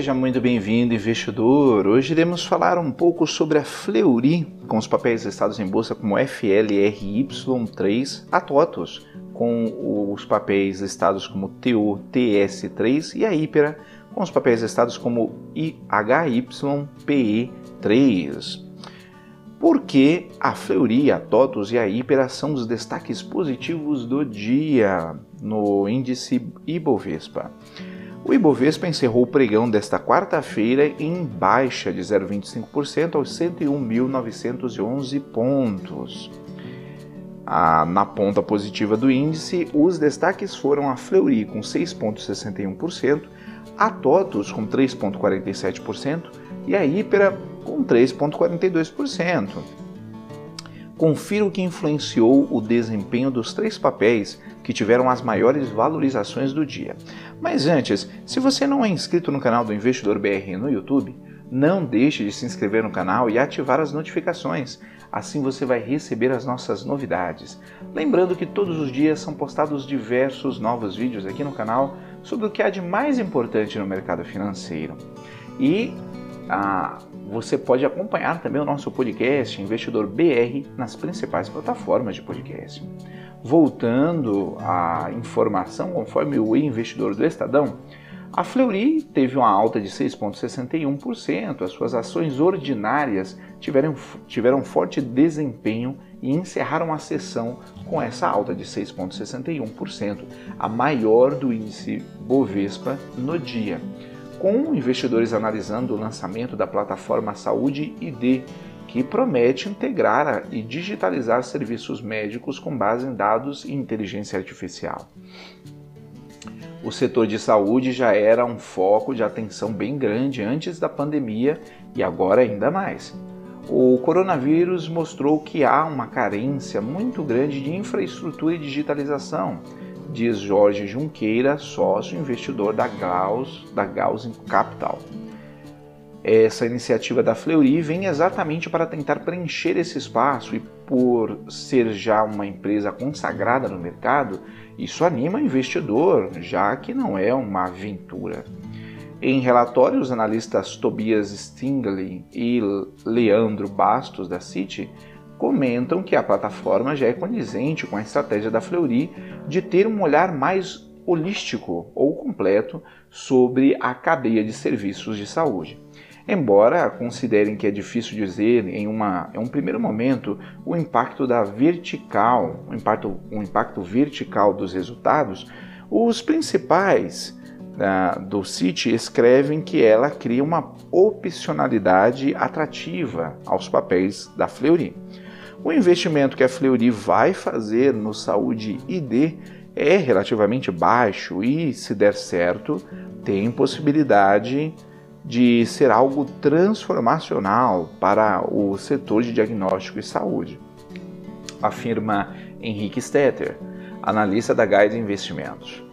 Seja muito bem-vindo, investidor. Hoje iremos falar um pouco sobre a Fleury, com os papéis listados em bolsa como FLRY3, a TOTOS, com os papéis listados como TOTS3 e a Hypera, com os papéis listados como IHYPE3. Porque a Fleury, a TOTOS e a Hypera são os destaques positivos do dia no índice Ibovespa. O Ibovespa encerrou o pregão desta quarta-feira em baixa de 0,25% aos 101.911 pontos. Ah, na ponta positiva do índice, os destaques foram a Fleury com 6,61%, a TOTUS com 3,47% e a Hypera com 3,42%. Confira o que influenciou o desempenho dos três papéis que tiveram as maiores valorizações do dia. Mas antes, se você não é inscrito no canal do Investidor BR no YouTube, não deixe de se inscrever no canal e ativar as notificações. Assim você vai receber as nossas novidades. Lembrando que todos os dias são postados diversos novos vídeos aqui no canal sobre o que há de mais importante no mercado financeiro. E ah, você pode acompanhar também o nosso podcast Investidor BR nas principais plataformas de podcast. Voltando à informação, conforme o investidor do Estadão, a Fleury teve uma alta de 6,61%, as suas ações ordinárias tiveram, tiveram forte desempenho e encerraram a sessão com essa alta de 6,61%, a maior do índice Bovespa no dia com investidores analisando o lançamento da plataforma Saúde ID, que promete integrar e digitalizar serviços médicos com base em dados e inteligência artificial. O setor de saúde já era um foco de atenção bem grande antes da pandemia e agora ainda mais. O coronavírus mostrou que há uma carência muito grande de infraestrutura e digitalização diz Jorge Junqueira, sócio investidor da Gauss, da Gauss Capital. Essa iniciativa da Fleury vem exatamente para tentar preencher esse espaço e por ser já uma empresa consagrada no mercado, isso anima o investidor, já que não é uma aventura. Em relatório, os analistas Tobias Stingley e Leandro Bastos da Citi comentam que a plataforma já é condizente com a estratégia da Fleury de ter um olhar mais holístico ou completo sobre a cadeia de serviços de saúde. Embora considerem que é difícil dizer em, uma, em um primeiro momento o impacto da vertical, o impacto, o impacto vertical dos resultados, os principais uh, do City escrevem que ela cria uma opcionalidade atrativa aos papéis da Fleury. O investimento que a Fleury vai fazer no Saúde ID é relativamente baixo e, se der certo, tem possibilidade de ser algo transformacional para o setor de diagnóstico e saúde, afirma Henrique Stetter, analista da Guide Investimentos.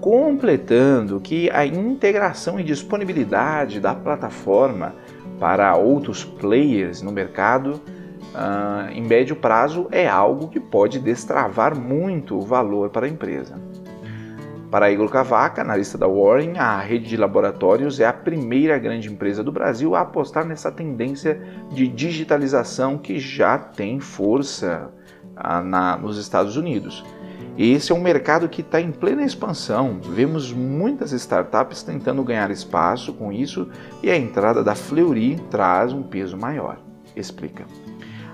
Completando que a integração e disponibilidade da plataforma para outros players no mercado uh, em médio prazo é algo que pode destravar muito o valor para a empresa. Para Igor Cavaca, analista da Warren, a rede de laboratórios é a primeira grande empresa do Brasil a apostar nessa tendência de digitalização que já tem força uh, na, nos Estados Unidos. Esse é um mercado que está em plena expansão. Vemos muitas startups tentando ganhar espaço com isso e a entrada da Fleury traz um peso maior. Explica.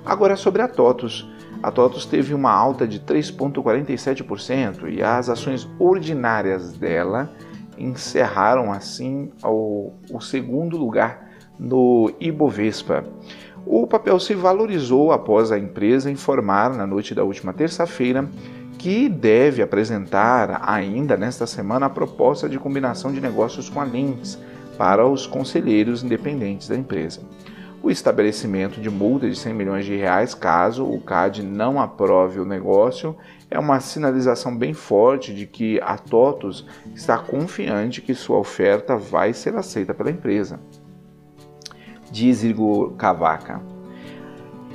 Agora sobre a TOTUS. A TOTUS teve uma alta de 3,47% e as ações ordinárias dela encerraram assim o, o segundo lugar no Ibovespa. O papel se valorizou após a empresa informar na noite da última terça-feira que deve apresentar ainda nesta semana a proposta de combinação de negócios com a Lynx para os conselheiros independentes da empresa o estabelecimento de multa de 100 milhões de reais caso o CAD não aprove o negócio é uma sinalização bem forte de que a TOTUS está confiante que sua oferta vai ser aceita pela empresa. Diz Igor Cavaca.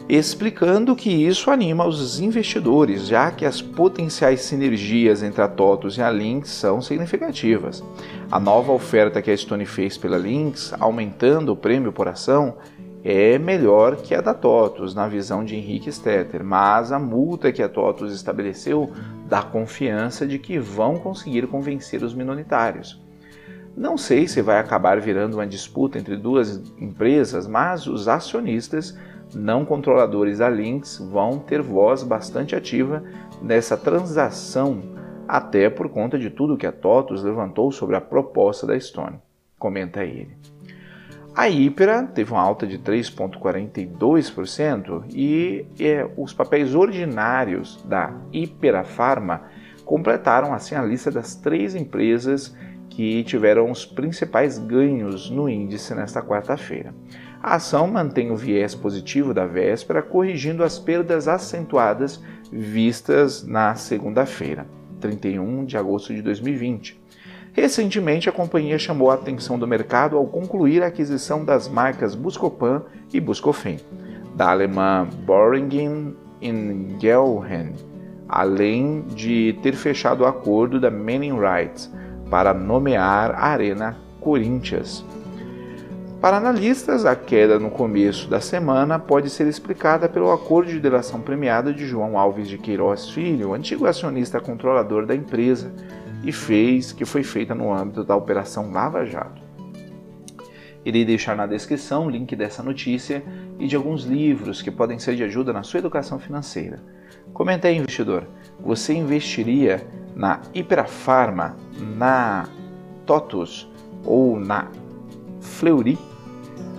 explicando que isso anima os investidores, já que as potenciais sinergias entre a TOTUS e a Lynx são significativas. A nova oferta que a Stone fez pela Lynx, aumentando o prêmio por ação, é melhor que a da TOTUS, na visão de Henrique Stetter, mas a multa que a TOTUS estabeleceu dá confiança de que vão conseguir convencer os minoritários. Não sei se vai acabar virando uma disputa entre duas empresas, mas os acionistas não controladores da Lynx vão ter voz bastante ativa nessa transação, até por conta de tudo que a TOTUS levantou sobre a proposta da Stone. Comenta ele. A Hypera teve uma alta de 3,42% e é, os papéis ordinários da Hypera Pharma completaram assim a lista das três empresas que tiveram os principais ganhos no índice nesta quarta-feira. A ação mantém o viés positivo da véspera, corrigindo as perdas acentuadas vistas na segunda-feira, 31 de agosto de 2020. Recentemente, a companhia chamou a atenção do mercado ao concluir a aquisição das marcas Buscopan e Buscofen, da alemã Boringen in além de ter fechado o acordo da Manning Rights para nomear a Arena Corinthians. Para analistas, a queda no começo da semana pode ser explicada pelo acordo de delação premiada de João Alves de Queiroz Filho, antigo acionista controlador da empresa, e fez que foi feita no âmbito da Operação Lava Jato. Irei deixar na descrição o link dessa notícia e de alguns livros que podem ser de ajuda na sua educação financeira. Comenta aí, investidor, você investiria na Hiperfarma, na TOTUS ou na Fleury?